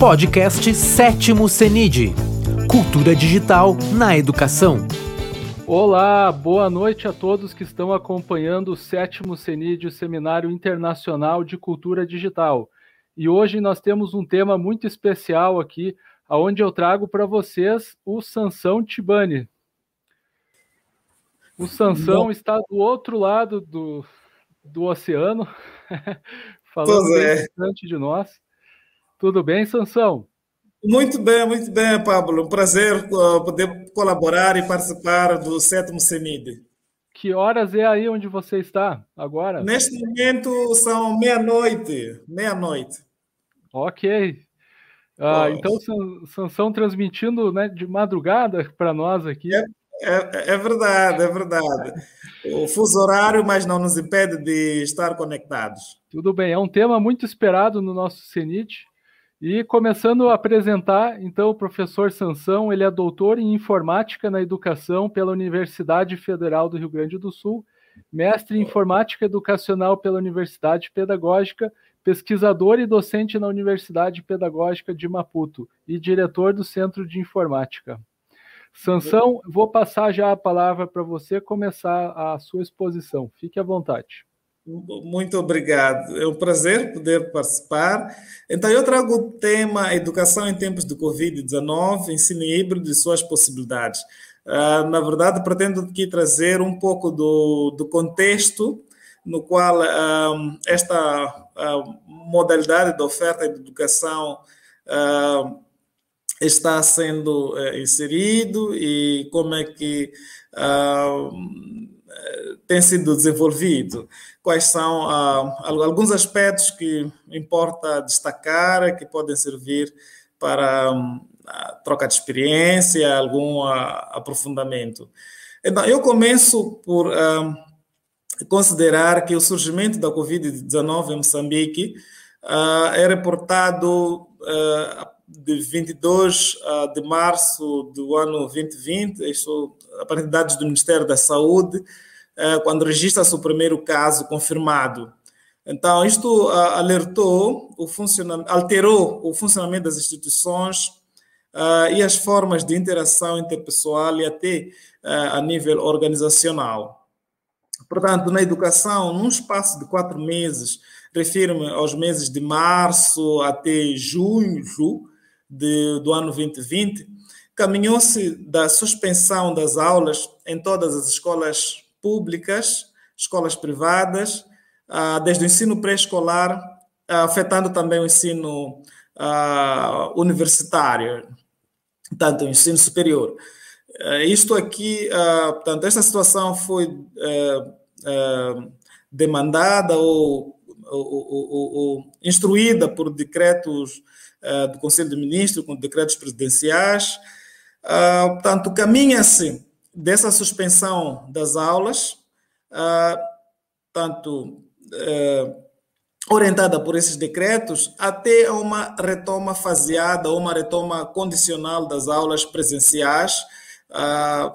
Podcast Sétimo CENID Cultura Digital na Educação. Olá, boa noite a todos que estão acompanhando o sétimo CENID, o Seminário Internacional de Cultura Digital. E hoje nós temos um tema muito especial aqui, onde eu trago para vocês o Sansão Tibani. O Sansão está do outro lado do, do oceano, falando é. bastante de nós. Tudo bem, Sansão? Muito bem, muito bem, Pablo. Um prazer uh, poder colaborar e participar do sétimo CEMID. Que horas é aí onde você está agora? Neste momento são meia-noite. Meia-noite. Ok. Ah, então, Sansão transmitindo né, de madrugada para nós aqui. É, é, é, verdade, é verdade. O fuso horário, mas não nos impede de estar conectados. Tudo bem, é um tema muito esperado no nosso CENIT. E começando a apresentar, então, o professor Sansão, ele é doutor em informática na educação pela Universidade Federal do Rio Grande do Sul, mestre em informática educacional pela Universidade Pedagógica, pesquisador e docente na Universidade Pedagógica de Maputo e diretor do Centro de Informática. Sansão, vou passar já a palavra para você começar a sua exposição. Fique à vontade. Muito obrigado. É um prazer poder participar. Então, eu trago o tema Educação em tempos de Covid-19, ensino híbrido e suas possibilidades. Uh, na verdade, pretendo aqui trazer um pouco do, do contexto no qual uh, esta uh, modalidade de oferta de educação está sendo eh, inserido e como é que tem sido desenvolvido quais são ah, alguns aspectos que importa destacar, que podem servir para um, troca de experiência, algum ah, aprofundamento. Então, eu começo por ah, considerar que o surgimento da Covid-19 em Moçambique é reportado de 22 de março do ano 2020, isso a partir de dados do Ministério da Saúde, quando registra-se o primeiro caso confirmado. Então, isto ah, alertou, o alterou o funcionamento das instituições uh, e as formas de interação interpessoal e até uh, a nível organizacional. Portanto, na educação, num espaço de quatro meses, refiro-me aos meses de março até junho de, do ano 2020, caminhou-se da suspensão das aulas em todas as escolas públicas, escolas privadas, ah, desde o ensino pré-escolar, ah, afetando também o ensino ah, universitário, tanto o ensino superior. Isto aqui, portanto, esta situação foi demandada ou, ou, ou, ou instruída por decretos do Conselho de Ministros, com decretos presidenciais. Portanto, caminha-se dessa suspensão das aulas, uh, tanto uh, orientada por esses decretos, até uma retoma faseada, uma retoma condicional das aulas presenciais, uh,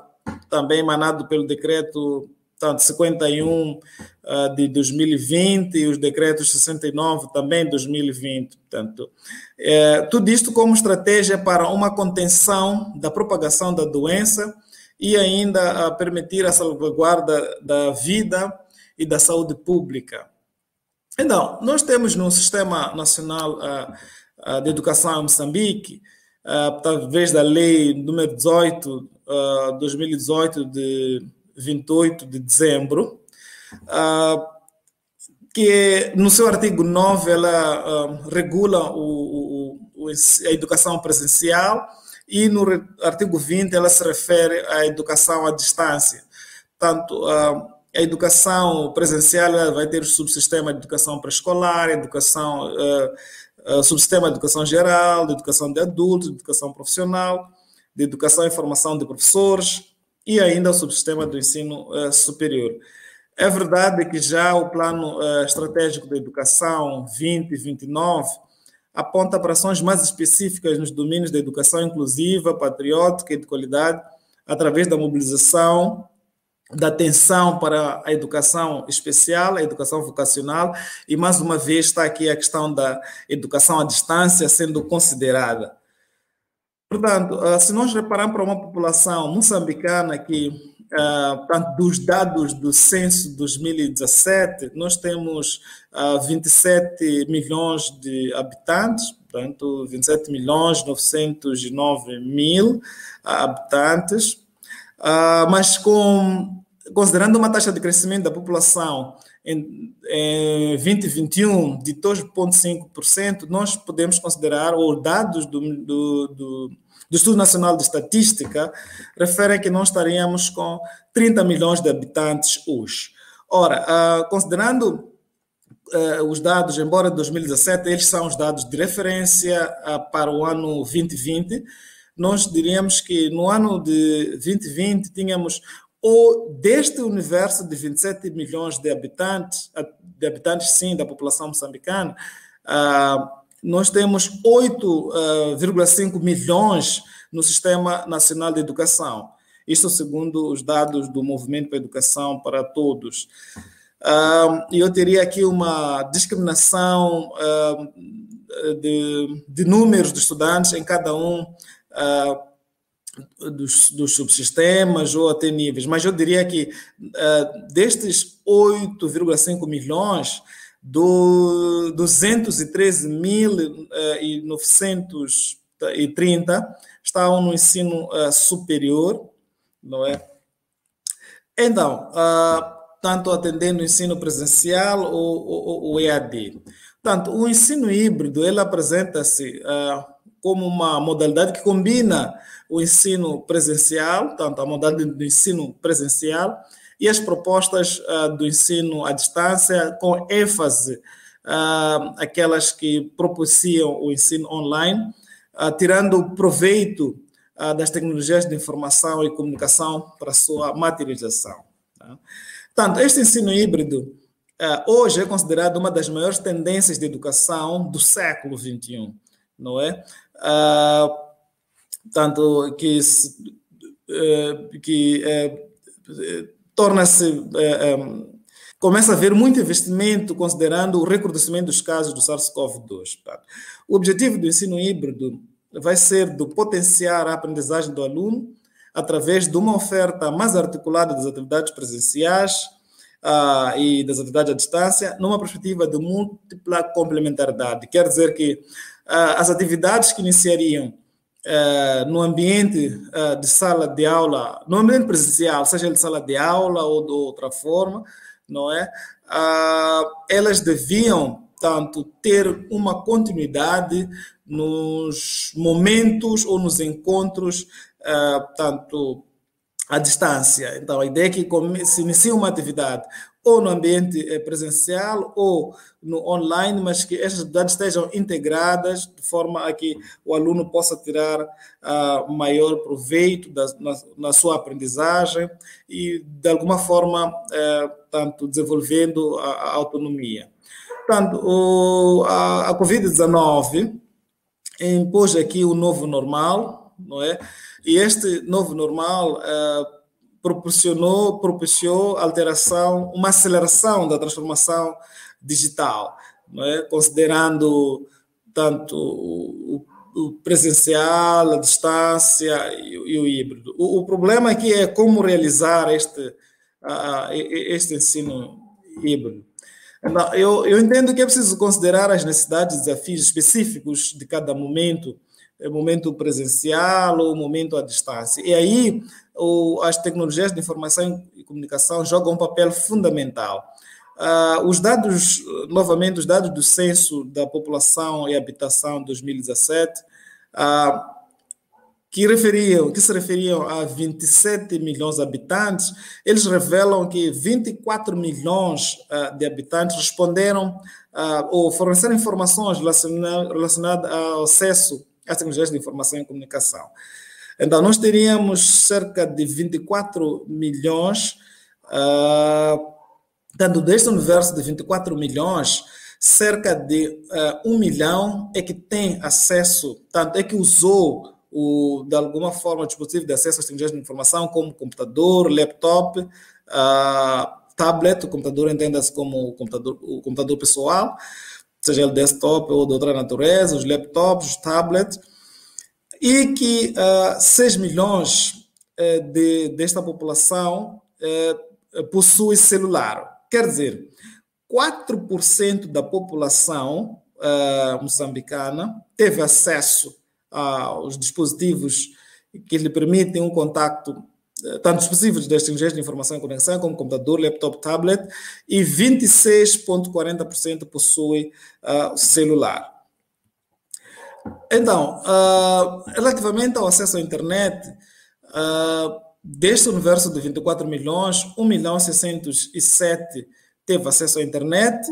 também emanado pelo decreto tanto 51 uh, de 2020 e os decretos 69 também de 2020. Portanto, é, tudo isto como estratégia para uma contenção da propagação da doença e ainda a permitir a salvaguarda da vida e da saúde pública. Então, nós temos no Sistema Nacional uh, de Educação em Moçambique, através da Lei número 18, uh, 2018, de 28 de dezembro, que no seu artigo 9 ela regula o, o, a educação presencial e no artigo 20 ela se refere à educação à distância. Portanto, a educação presencial vai ter o subsistema de educação pré-escolar, educação, uh, uh, subsistema de educação geral, de educação de adultos, de educação profissional, de educação e formação de professores e ainda o subsistema do ensino superior. É verdade que já o plano estratégico da educação 2029 aponta para ações mais específicas nos domínios da educação inclusiva, patriótica e de qualidade, através da mobilização da atenção para a educação especial, a educação vocacional, e mais uma vez está aqui a questão da educação à distância sendo considerada. Portanto, ah, se nós repararmos para uma população moçambicana que, uh, dos dados do censo 2017, nós temos uh, ah, 27 milhões de habitantes, portanto, 27 milhões 909 mil habitantes, uh, mas com, considerando uma taxa de crescimento da população em, em 2021 de 2,5%, nós podemos considerar, ou dados do, do, do, do Estudo Nacional de Estatística referem que nós estaríamos com 30 milhões de habitantes hoje. Ora, uh, considerando uh, os dados, embora 2017, eles são os dados de referência uh, para o ano 2020, nós diríamos que no ano de 2020 tínhamos ou deste universo de 27 milhões de habitantes, de habitantes sim, da população moçambicana, uh, nós temos 8,5 milhões no Sistema Nacional de Educação. Isso segundo os dados do Movimento para a Educação para Todos. E eu teria aqui uma discriminação de, de números de estudantes em cada um dos, dos, subsistemas ou até níveis, mas eu diria que uh, destes 8,5 milhões, do 213.930 uh, estão no ensino uh, superior, não é? Então, tanto atendendo o ensino presencial ou, ou EAD. Portanto, o ensino híbrido, ele apresenta-se como uma modalidade que combina o ensino presencial, tanto a modalidade do ensino presencial e as propostas uh, do ensino à distância, com ênfase uh, aquelas que propiciam o ensino online, uh, tirando proveito das tecnologias de informação e comunicação para sua materialização. Tá? Tanto este ensino híbrido hoje é considerado uma das maiores tendências de educação do século XXI, não é? tanto que, eh, que torna-se é, começa a haver muito investimento considerando o recrudescimento dos casos do SARS-CoV-2. O objetivo do ensino híbrido vai ser do potenciar a aprendizagem do aluno através de uma oferta mais articulada das atividades presenciais uh, e das atividades à distância, numa perspectiva de múltipla complementaridade. Quer dizer que uh, as atividades que iniciariam uh, no ambiente uh, de sala de aula, no ambiente presencial, seja de sala de aula ou de outra forma, não é? Uh, elas deviam, tanto, ter uma continuidade nos momentos ou nos encontros, tanto à distância. Então, a ideia é que se inicia uma atividade ou no ambiente eh, presencial ou no online, mas que estas atividades estejam integradas de forma a que o aluno possa tirar uh, maior proveito da, na, na, sua aprendizagem e, de alguma forma, uh, tanto desenvolvendo a, a autonomia. Portanto, o, a, a Covid-19 impôs aqui o novo normal, não é? E este novo normal uh, proporcionou, propiciou alteração, uma aceleração da transformação digital, é? considerando tanto o, o, presencial, a distância e, e o híbrido. O, o, problema aqui é como realizar este, uh, este ensino híbrido. Eu, eu entendo que é preciso considerar as necessidades e desafios específicos de cada momento, é momento presencial ou momento à distância. E aí o, as tecnologias de informação e comunicação jogam um papel fundamental. Uh, os dados, novamente, os dados do Censo da População e Habitação 2017, uh, que, referiam, que se referiam a 27 milhões de habitantes, eles revelam que 24 milhões uh, de habitantes responderam ou forneceram informações relacionadas ao acesso às tecnologias de informação e comunicação. Então, nós teríamos cerca de 24 milhões, uh, deste universo de 24 milhões, cerca de uh, milhão é que tem acesso, tanto é que usou o, de alguma forma o dispositivo de acesso às tecnologias de informação, como computador, laptop, tablet, o computador entenda-se como o computador, o computador pessoal, seja ele desktop ou de outra natureza, os laptops, os tablets, e que uh, 6 milhões uh, de, desta população uh, possui celular. Quer dizer, 4% da população uh, moçambicana teve acesso aos dispositivos que lhe permitem um contato tanto dispositivos de extensões de informação e conexão, como computador, laptop, tablet, e 26,40% possui uh, celular. Então, uh, relativamente ao acesso à internet, uh, deste universo de 24 milhões, 1 milhão 607 teve acesso à internet,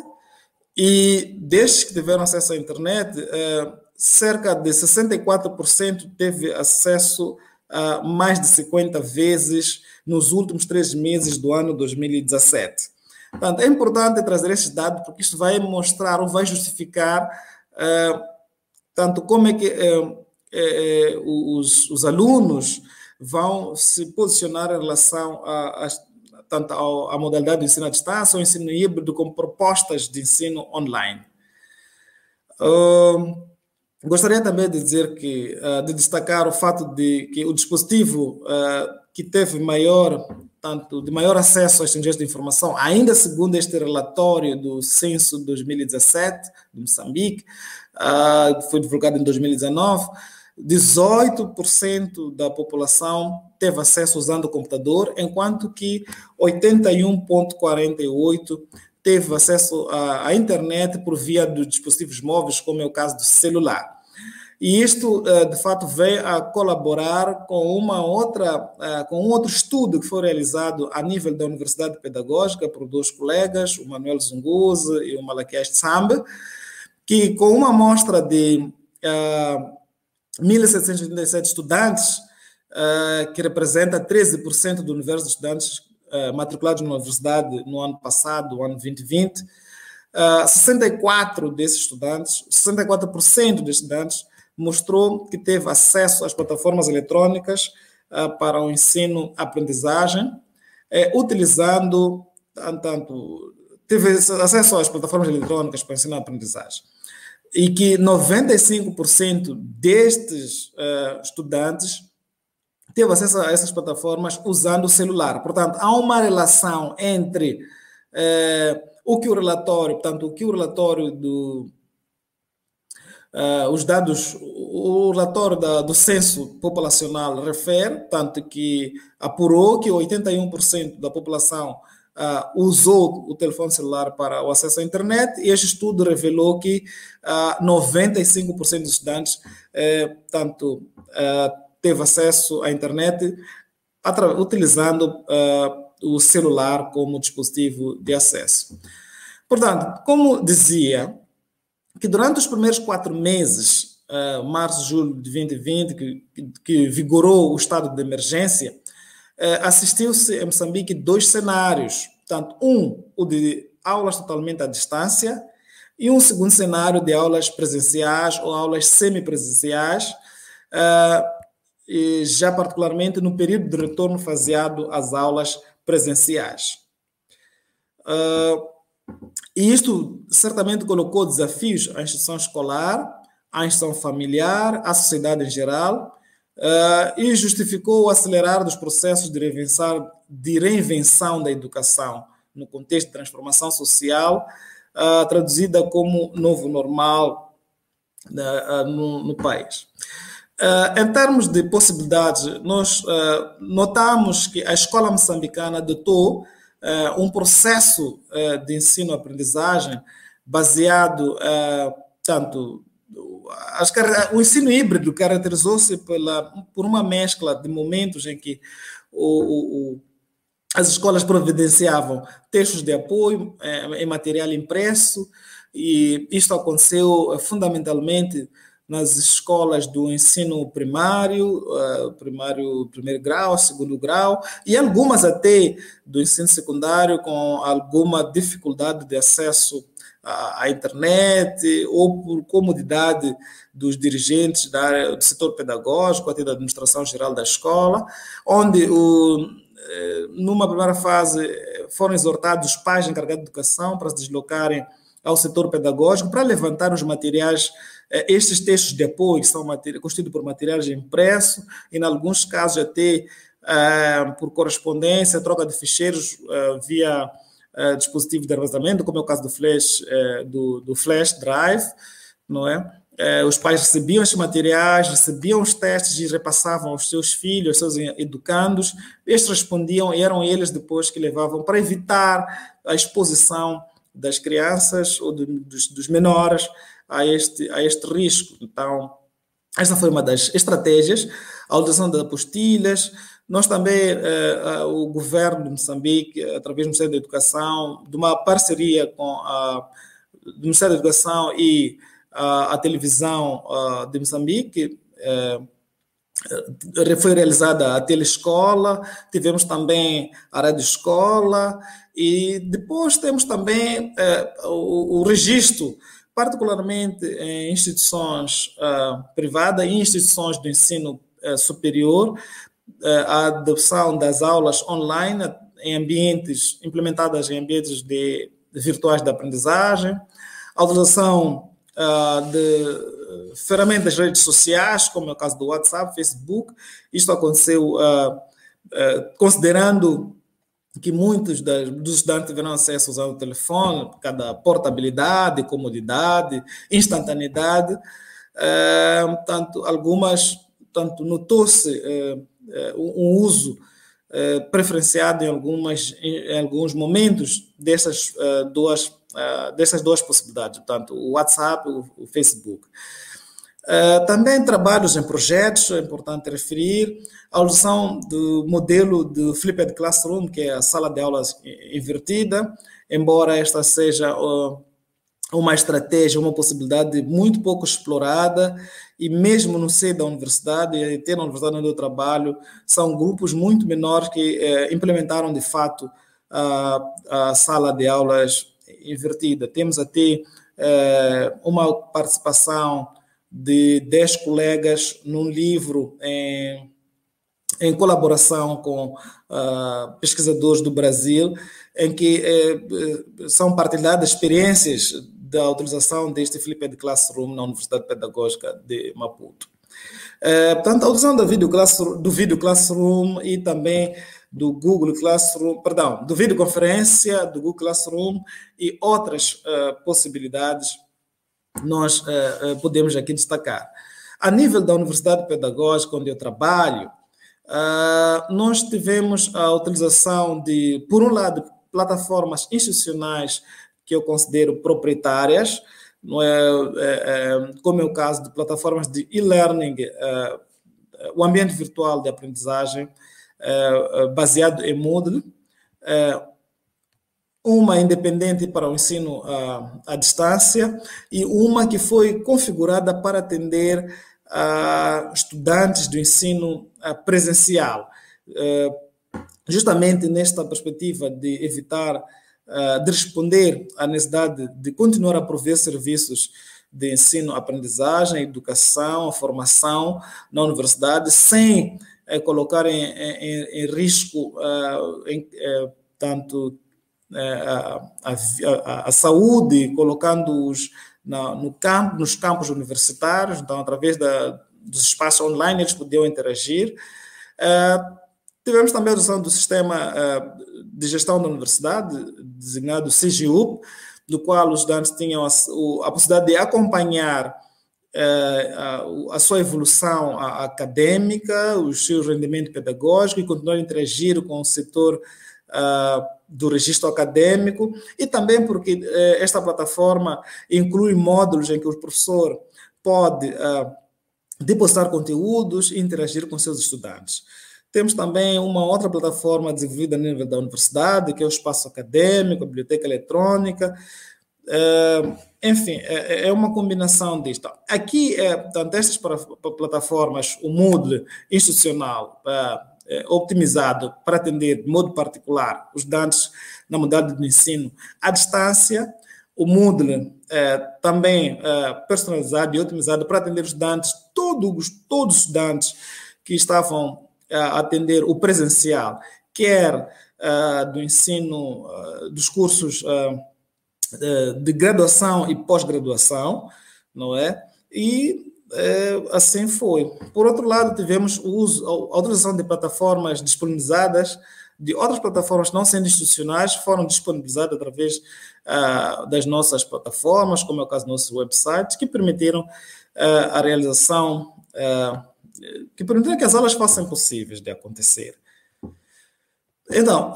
e destes que tiveram acesso à internet, uh, cerca de 64% teve acesso uh, mais de 50 vezes nos últimos três meses do ano 2017. Portanto, é importante trazer estes dados porque isto vai mostrar ou vai justificar uh, tanto como é que uh, os, os, alunos vão se posicionar em relação a, a tanto à modalidade de ensino à distância ou ensino híbrido com propostas de ensino online. Uh, Gostaria também de dizer que, uh, de destacar o fato de que o dispositivo uh, que teve maior, tanto de maior acesso às tecnologias de informação, ainda segundo este relatório do Censo 2017 de Moçambique, que foi divulgado em 2019, 18% da população teve acesso usando o computador, enquanto que 81,48% teve acesso à, à, internet por via dos dispositivos móveis, como é o caso do celular. E isto, eh, de fato, veio a colaborar com uma outra, eh, com um outro estudo que foi realizado a nível da Universidade Pedagógica por dois colegas, o Manuel Zunguzi e o Malaquias Tsambe, que com uma amostra de uh, 1.787 estudantes, uh, que representa 13% do universo de estudantes uh, matriculados na universidade no ano passado, o ano 2020, uh, 64 desses estudantes, 64% dos estudantes mostrou que teve acesso às plataformas eletrônicas para o ensino-aprendizagem, eh, utilizando, tanto, teve acesso às plataformas eletrônicas para ensino-aprendizagem, e que 95% destes uh, estudantes teve acesso a essas plataformas usando o celular. Portanto, há uma relação entre uh, o que o relatório, portanto, o que o relatório do Uh, os dados, o relatório da, do censo populacional refere, tanto que apurou que 81% da população uh, usou o telefone celular para o acesso à internet, e este estudo revelou que uh, ah, 95% dos estudantes, eh, tanto teve acesso à internet utilizando o celular como dispositivo de acesso. Portanto, como dizia, que durante os primeiros quatro meses, março, julho de 2020, que, que vigorou o estado de emergência, assistiu-se em Moçambique dois cenários. Portanto, um, o de aulas totalmente à distância, e um segundo cenário de aulas presenciais ou aulas semipresenciais, e já particularmente no período de retorno faseado às aulas presenciais. Uh, e isto certamente colocou desafios à instituição escolar, à instituição familiar, à sociedade em geral, uh, e justificou o acelerar dos processos de reinvenção, de reinvenção da educação no contexto de transformação social, uh, traduzida como novo normal uh, no, no, país. em termos de possibilidades, nós notamos que a escola moçambicana adotou um processo de ensino-aprendizagem baseado uh, tanto as, o ensino híbrido caracterizou-se por uma mescla de momentos em que o, o, as escolas providenciavam textos de apoio em material impresso e isto aconteceu fundamentalmente nas escolas do ensino primário, uh, primário, primeiro grau, segundo grau, e algumas até do ensino secundário com alguma dificuldade de acesso à, internet ou por comodidade dos dirigentes da área, do setor pedagógico, até da administração geral da escola, onde o, numa primeira fase, foram exortados os pais encarregados de educação para se deslocarem ao setor pedagógico para levantar os materiais, estes textos de apoio, são constituídos por materiais impressos, e, em alguns casos, até por correspondência, troca de ficheiros via dispositivo de armazenamento, como é o caso do Flash, do, do Flash Drive, não é? É, os pais recebiam esses materiais, recebiam os testes e repassavam aos seus filhos, aos seus educandos. Estes respondiam e eram eles depois que levavam para evitar a exposição das crianças ou do, dos, dos, menores a este, a este risco. Então, esta foi uma das estratégias, a utilização das apostilhas. Nós também, eh, o governo de Moçambique, através do Ministério da Educação, de uma parceria com a, do Ministério da Educação e a, a televisão de Moçambique, é, foi realizada a telescola, tivemos também a rádio escola e depois temos também é, o, o, registro, particularmente em instituições privadas e instituições do ensino superior, a adopção das aulas online em ambientes implementadas em ambientes de, de virtuais de aprendizagem, a utilização uh, de ferramentas de redes sociais, como é o caso do WhatsApp, Facebook. Isto aconteceu uh, uh, considerando que muitos das, dos estudantes tiveram acesso usando o telefone, cada portabilidade, comodidade, instantaneidade. Uh, tanto algumas, tanto notou-se uh, uh, um uso preferenciado em, algumas, em, alguns momentos dessas duas dessas duas possibilidades, portanto, o WhatsApp e o, Facebook. Também trabalhos em projetos, é importante referir, a alusão do modelo de Flipped Classroom, que é a sala de aulas invertida, embora esta seja uh, uma estratégia, uma possibilidade muito pouco explorada, e mesmo no seio da universidade, e até na universidade onde eu trabalho, são grupos muito menores que uh, implementaram de fato a, a sala de aulas invertida. Temos até uh, uma participação de 10 colegas num livro em, em colaboração com uh, pesquisadores do Brasil, em que uh, são partilhadas experiências da utilização deste Flipped Classroom na Universidade Pedagógica de Maputo. Uh, portanto, a utilização do vídeo, classroom, do Classroom e também do Google Classroom, perdão, do videoconferência, do Google Classroom e outras uh, possibilidades nós uh, podemos aqui destacar. A nível da Universidade Pedagógica, onde eu trabalho, uh, nós tivemos a utilização de, por um lado, plataformas institucionais que eu considero proprietárias, não é, é, é como é o caso de plataformas de e-learning, o ambiente virtual de aprendizagem, eh, eh, baseado em Moodle, uma independente para o ensino à, à, distância e uma que foi configurada para atender a estudantes do ensino presencial, justamente nesta perspectiva de evitar, de responder à necessidade de continuar a prover serviços de ensino, aprendizagem, educação, formação na universidade, sem é, colocar em, em, em risco uh, em, uh, tanto uh, a, a, a, saúde, colocando-os no campo, nos campos universitários, então, através da, dos espaços online, eles podiam interagir. tivemos também a adoção do sistema de gestão da universidade, designado CGU, do qual os estudantes tinham a, a possibilidade de acompanhar é, a, sua evolução acadêmica, o seu rendimento pedagógico e continuar a interagir com o setor do registro acadêmico e também porque é, esta plataforma inclui módulos em que o professor pode depositar conteúdos e interagir com seus estudantes. Temos também uma outra plataforma desenvolvida a nível da universidade, que é o espaço acadêmico, a biblioteca eletrônica, Uh, enfim, é, é, uma combinação disto. Aqui, é, portanto, estas plataformas, o Moodle institucional, é, optimizado para atender de modo particular os dados na modalidade de ensino à distância, o Moodle é, também é, personalizado e otimizado para atender os estudantes, todos, todos os estudantes que estavam atender o presencial quer do ensino, dos cursos de graduação e pós-graduação, não é? E assim foi. Por outro lado, tivemos o uso, a utilização de plataformas disponibilizadas de outras plataformas não sendo institucionais foram disponibilizadas através das nossas plataformas, como é o caso do nosso website, que permitiram a realização, que permitiram que as aulas fossem possíveis de acontecer. Então,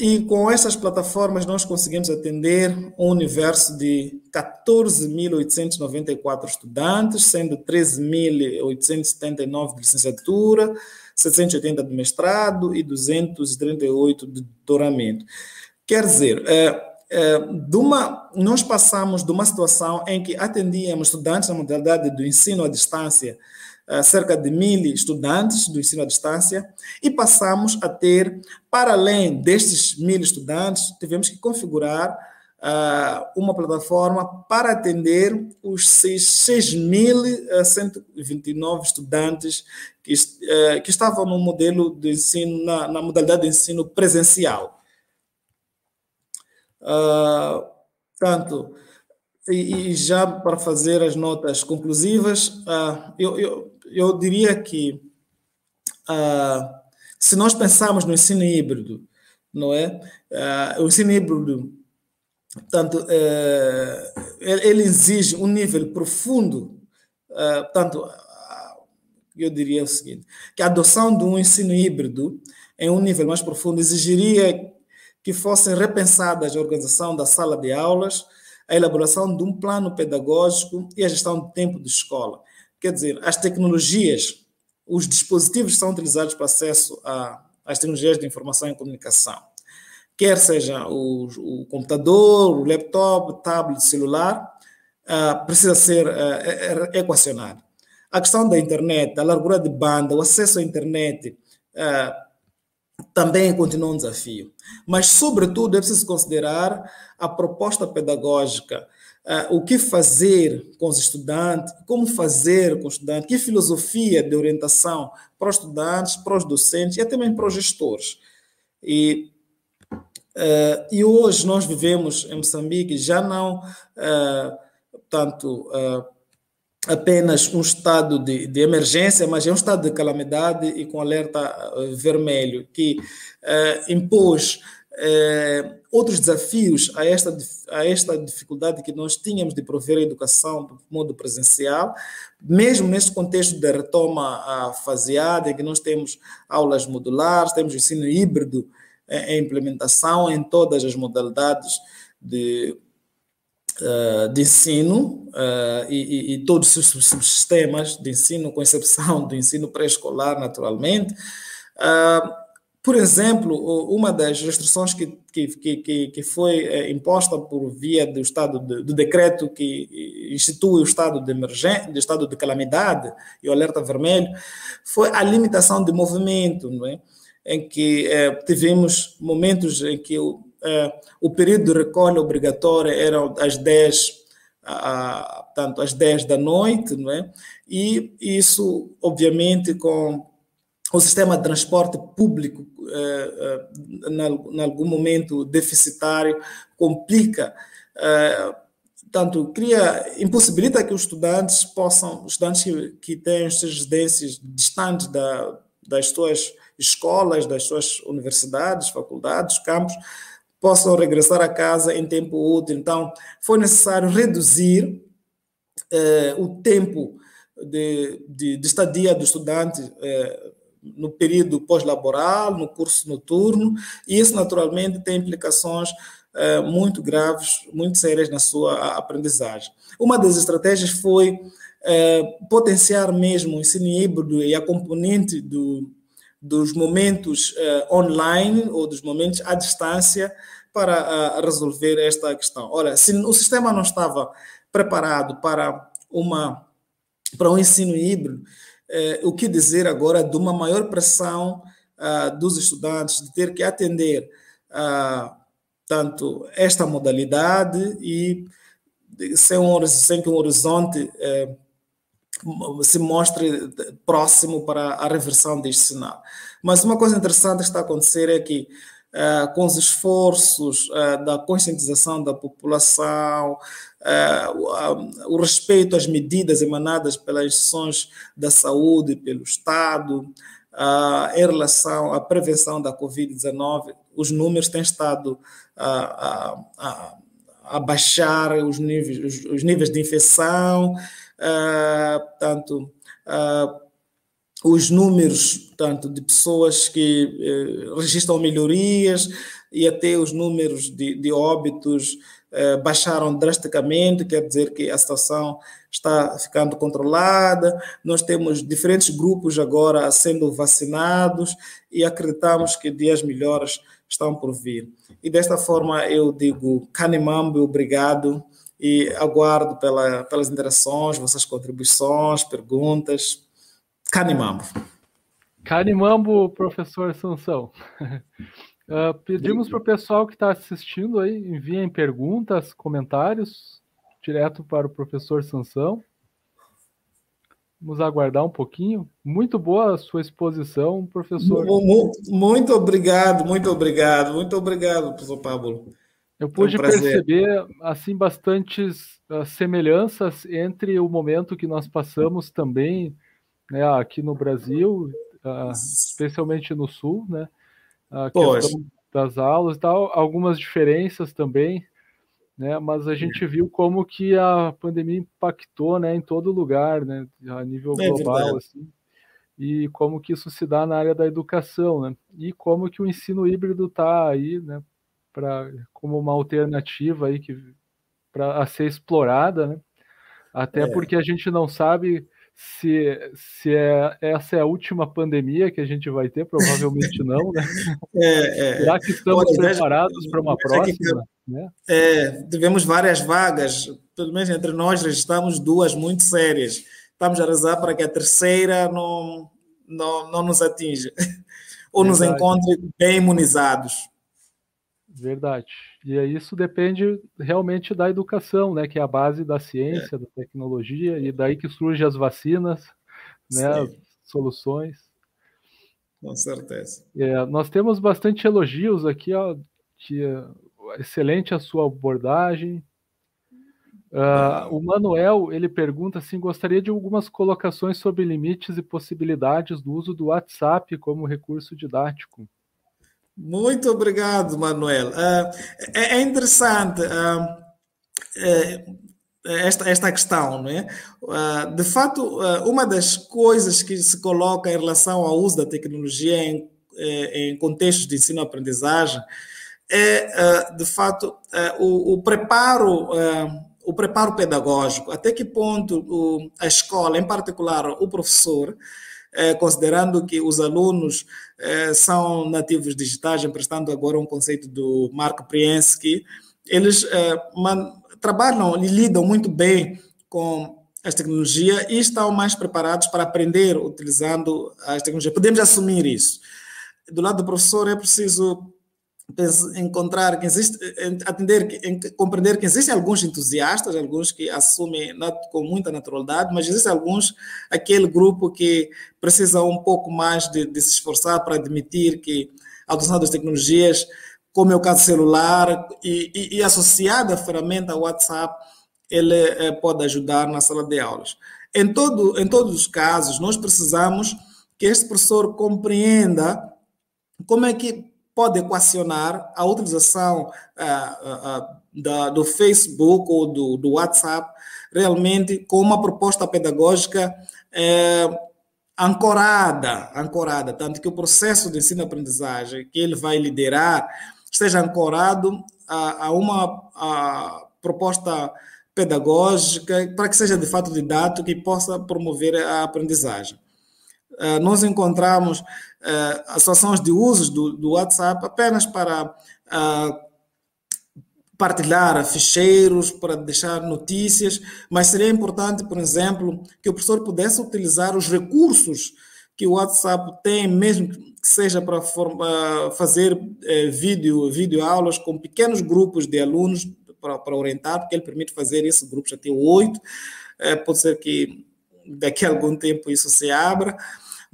e com essas plataformas nós conseguimos atender um universo de 14.894 estudantes, sendo 13.879 de licenciatura, 780 de mestrado e 238 de doutoramento. Quer dizer, é, é, de uma, nós passamos de uma situação em que atendíamos estudantes na modalidade do ensino à distância, cerca de mil estudantes do ensino à distância, e passamos a ter, para além destes mil estudantes, tivemos que configurar uh, uma plataforma para atender os 6.129 estudantes que, uh, que estavam no modelo de ensino, na, na modalidade de ensino presencial. Uh, portanto, e, já para fazer as notas conclusivas, eu, eu, eu diria que uh, se nós pensarmos no ensino híbrido, não é? Uh, o ensino híbrido Portanto, eh, ele exige um nível profundo, eh, portanto, eu diria o seguinte, que a adoção de um ensino híbrido em um nível mais profundo exigiria que fossem repensadas a organização da sala de aulas, a elaboração de um plano pedagógico e a gestão do tempo de escola. Quer dizer, as tecnologias, os dispositivos são utilizados para acesso às tecnologias de informação e comunicação quer seja o, o computador, o laptop, o tablet, celular, uh, precisa ser uh, equacionado. A questão da internet, a largura de banda, o acesso à internet, uh, também continua um desafio. Mas, sobretudo, é preciso considerar a proposta pedagógica, uh, o que fazer com os estudantes, como fazer com os estudantes, que filosofia de orientação para os estudantes, para os docentes e até mesmo para os gestores. E Uh, e hoje nós vivemos em Moçambique já não uh, tanto uh, apenas um estado de, de, emergência, mas é um estado de calamidade e com alerta vermelho, que impôs outros desafios a esta, a esta dificuldade que nós tínhamos de prover a educação do modo presencial, mesmo neste contexto da retoma faseada, em que nós temos aulas modulares, temos ensino híbrido, a implementação em todas as modalidades de, uh, de ensino uh, e, e, todos os subsistemas de ensino, com exceção do ensino pré-escolar, naturalmente. Uh, por exemplo, uma das restrições que, que, que, que foi eh, imposta por via do estado de, do decreto que institui o estado de emergência, do estado de calamidade e o alerta vermelho, foi a limitação de movimento, é? em que eh, tivemos momentos em que o, eh, o período de recolha obrigatória era às 10 a, tanto às 10 da noite, não é? E isso, obviamente, com o sistema de transporte público, eh, em algum momento deficitário, complica, tanto cria, impossibilita que os estudantes possam, estudantes que, que têm suas residências distantes da, das suas escolas, das suas universidades, faculdades, campos, possam regressar a casa em tempo útil. Então, foi necessário reduzir eh, o tempo de, de, de, estadia do estudante eh, no período pós-laboral, no curso noturno, e isso naturalmente tem implicações eh, muito graves, muito sérias na sua aprendizagem. Uma das estratégias foi eh, potenciar mesmo o ensino híbrido e a componente do, dos momentos uh, online ou dos momentos à distância para resolver esta questão. Ora, se o sistema não estava preparado para uma para um ensino híbrido, uh, o que dizer agora de uma maior pressão dos estudantes de ter que atender tanto esta modalidade e sem, um, sem que um horizonte se mostre próximo para a reversão deste sinal. Mas uma coisa interessante que está a acontecer é que Uh, com os esforços uh, da conscientização da população, uh, o respeito às medidas emanadas pelas instituições da saúde, pelo Estado, em relação à prevenção da Covid-19, os números têm estado a baixar os níveis, os, os níveis de infecção, portanto, os números tanto de pessoas que eh, registram melhorias e até os números de, de óbitos eh, baixaram drasticamente, quer dizer que a situação está ficando controlada. Nós temos diferentes grupos agora sendo vacinados e acreditamos que dias melhores estão por vir. E desta forma eu digo, Canimambo, obrigado e aguardo pela, pelas interações, vossas contribuições, perguntas. Canimambo. Canimambo, professor Sansão. Uh, pedimos para o pessoal que está assistindo aí, enviem perguntas, comentários, direto para o professor Sansão. Vamos aguardar um pouquinho. Muito boa a sua exposição, professor. Muito obrigado, muito obrigado, muito obrigado, professor Pablo. Eu pude um perceber assim bastantes uh, semelhanças entre o momento que nós passamos também né, aqui no Brasil, uh, especialmente no Sul, né, a questão das aulas e tal, algumas diferenças também, né, mas a gente viu como que a pandemia impactou, né, em todo lugar, né, a nível é global, assim, e como que isso se dá na área da educação, né, e como que o ensino híbrido está aí, né, para como uma alternativa aí que para ser explorada, né, até é. porque a gente não sabe se, se é, essa é a última pandemia que a gente vai ter, provavelmente não, né? É, é. Será que estamos Olha, preparados para uma próxima? Que, né? é, tivemos várias vagas, pelo menos entre nós registramos duas muito sérias. Estamos a rezar para que a terceira não, não, não nos atinja ou Verdade. nos encontre bem imunizados. Verdade. E isso depende realmente da educação, né, que é a base da ciência, é. da tecnologia, e daí que surgem as vacinas, né, as soluções. Com certeza. É, nós temos bastante elogios aqui, ó, excelente a sua abordagem. Uh, o Manuel ele pergunta assim: gostaria de algumas colocações sobre limites e possibilidades do uso do WhatsApp como recurso didático. Muito obrigado, Manuel. Uh, é, é, interessante uh, esta, esta questão, não é? Uh, de fato, uma das coisas que se coloca em relação ao uso da tecnologia em, em contextos de ensino-aprendizagem é, de fato, o, o, preparo o preparo pedagógico, até que ponto a escola, em particular o professor, considerando que os alunos é, são nativos digitais, emprestando agora um conceito do Mark Priensky, eles é, trabalham e lidam muito bem com as tecnologias e estão mais preparados para aprender utilizando as tecnologias. Podemos assumir isso. Do lado do professor é preciso encontrar que existe, atender, compreender que existem alguns entusiastas, alguns que assumem com muita naturalidade, mas existem alguns, aquele grupo que precisa um pouco mais de, de se esforçar para admitir que a adoção das tecnologias, como é o caso celular, e, e, e associada à ferramenta WhatsApp, ele é, pode ajudar na sala de aulas. Em, todo, em todos os casos, nós precisamos que este professor compreenda como é que pode equacionar a utilização uh, uh, da, do Facebook ou do, do, WhatsApp realmente com uma proposta pedagógica ancorada, ancorada, tanto que o processo de ensino-aprendizagem que ele vai liderar esteja ancorado a, a uma a proposta pedagógica para que seja de fato didático e possa promover a aprendizagem. Uh, nós encontramos uh, associações de usos do, do WhatsApp apenas para uh, partilhar ficheiros, para deixar notícias, mas seria importante, por exemplo, que o professor pudesse utilizar os recursos que o WhatsApp tem, mesmo que seja para fazer eh, vídeo, vídeo aulas com pequenos grupos de alunos para, orientar, porque ele permite fazer esses grupos até oito. Eh, pode ser que daqui a algum tempo isso se abra.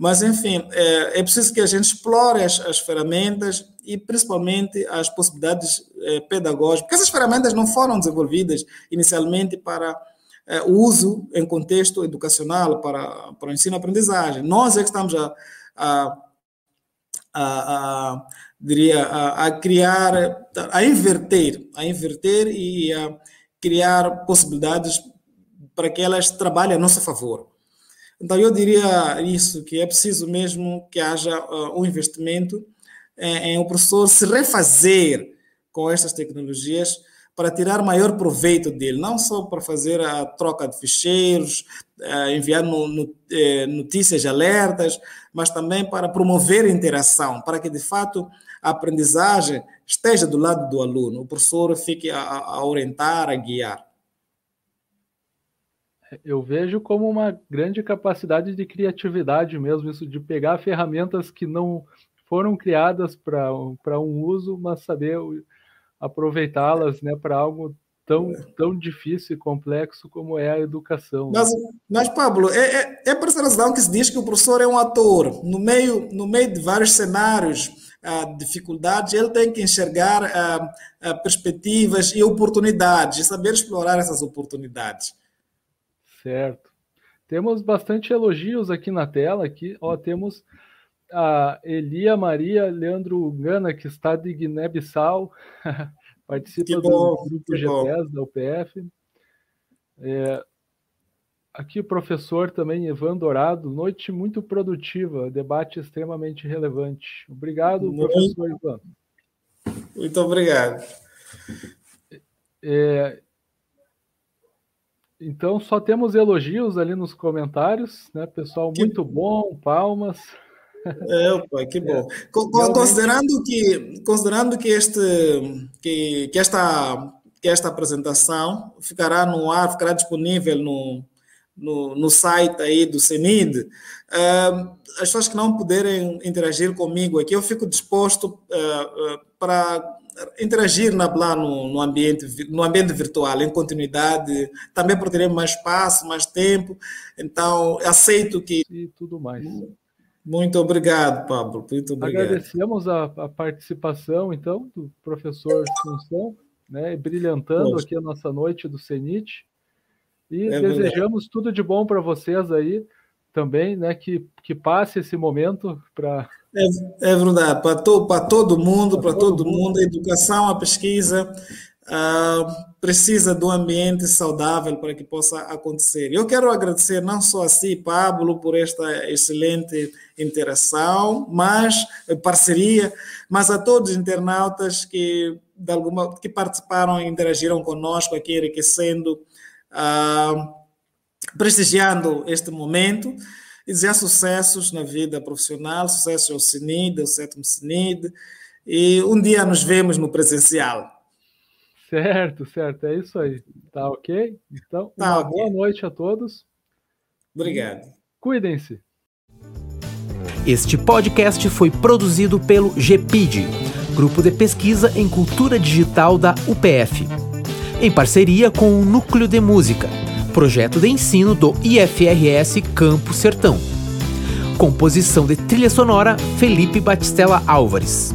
Mas, enfim, é, é preciso que a gente explore as, as ferramentas e principalmente as possibilidades é, pedagógicas, porque essas ferramentas não foram desenvolvidas inicialmente para é, o uso em contexto educacional, para, para o ensino-aprendizagem. Nós é que estamos a, a, a, a diria, a, a, criar, a inverter, a inverter e a criar possibilidades para que elas trabalhem a nosso favor. Então, eu diria isso, que é preciso mesmo que haja uh, um investimento em, em o professor se refazer com estas tecnologias para tirar maior proveito dele, não só para fazer a troca de ficheiros, uh, enviar no, no, eh, notícias alertas, mas também para promover interação, para que de fato a aprendizagem esteja do lado do aluno, o professor fique a orientar, a guiar eu vejo como uma grande capacidade de criatividade mesmo, isso de pegar ferramentas que não foram criadas para um uso, mas saber aproveitá-las né, para algo tão, tão difícil e complexo como é a educação. Mas, mas Pablo, é, é, é por essa razão que se diz que o professor é um ator. No meio, no meio de vários cenários, ah, dificuldades, ele tem que enxergar ah, ah, perspectivas e oportunidades, e saber explorar essas oportunidades. Certo. Temos bastante elogios aqui na tela. Aqui, ó, temos a Elia Maria Leandro Gana, que está de Guiné-Bissau, participa bom, do grupo GPS da UPF. É, aqui o professor também, Ivan Dourado, noite muito produtiva, debate extremamente relevante. Obrigado, muito, professor Ivan. Muito obrigado. É, então só temos elogios ali nos comentários, né? Pessoal, que... muito bom, palmas. É, pai, que bom. É, considerando que, considerando que este, que, que esta, que esta apresentação ficará no ar, ficará disponível no, no, no site aí do CENID, uh, as pessoas que não puderem interagir comigo aqui, eu fico disposto uh, uh, para interagir na, lá no, no, ambiente, no ambiente virtual, em continuidade, também por mais espaço, mais tempo. Então, aceito que. E tudo mais. Muito obrigado, Pablo. Muito obrigado. Agradecemos a, a participação, então, do professor Função, né, brilhantando Poxa. aqui a nossa noite do CENIT. E é desejamos tudo de bom para vocês aí também, né, que, que passe esse momento para é, é verdade, para, to, para todo mundo, para, todo, mundo, a educação, a pesquisa uh, precisa de um ambiente saudável para que possa acontecer. Eu quero agradecer não só a si, Pablo, por esta excelente interação, mas eh, parceria, mas a todos os internautas que de alguma que participaram e interagiram conosco aqui, enriquecendo, uh, prestigiando este momento e desejar sucessos na vida profissional, sucesso ao CINID, ao sétimo CINID, e um dia nos vemos no presencial. Certo, certo, é isso aí. Tá ok? Então, tá uma okay. boa noite a todos. Obrigado. Cuidem-se. Este podcast foi produzido pelo GPID, Grupo de Pesquisa em Cultura Digital da UPF, em parceria com o Núcleo de Música projeto de ensino do IFRS Campo Sertão. Composição de trilha sonora Felipe Batistella Álvares.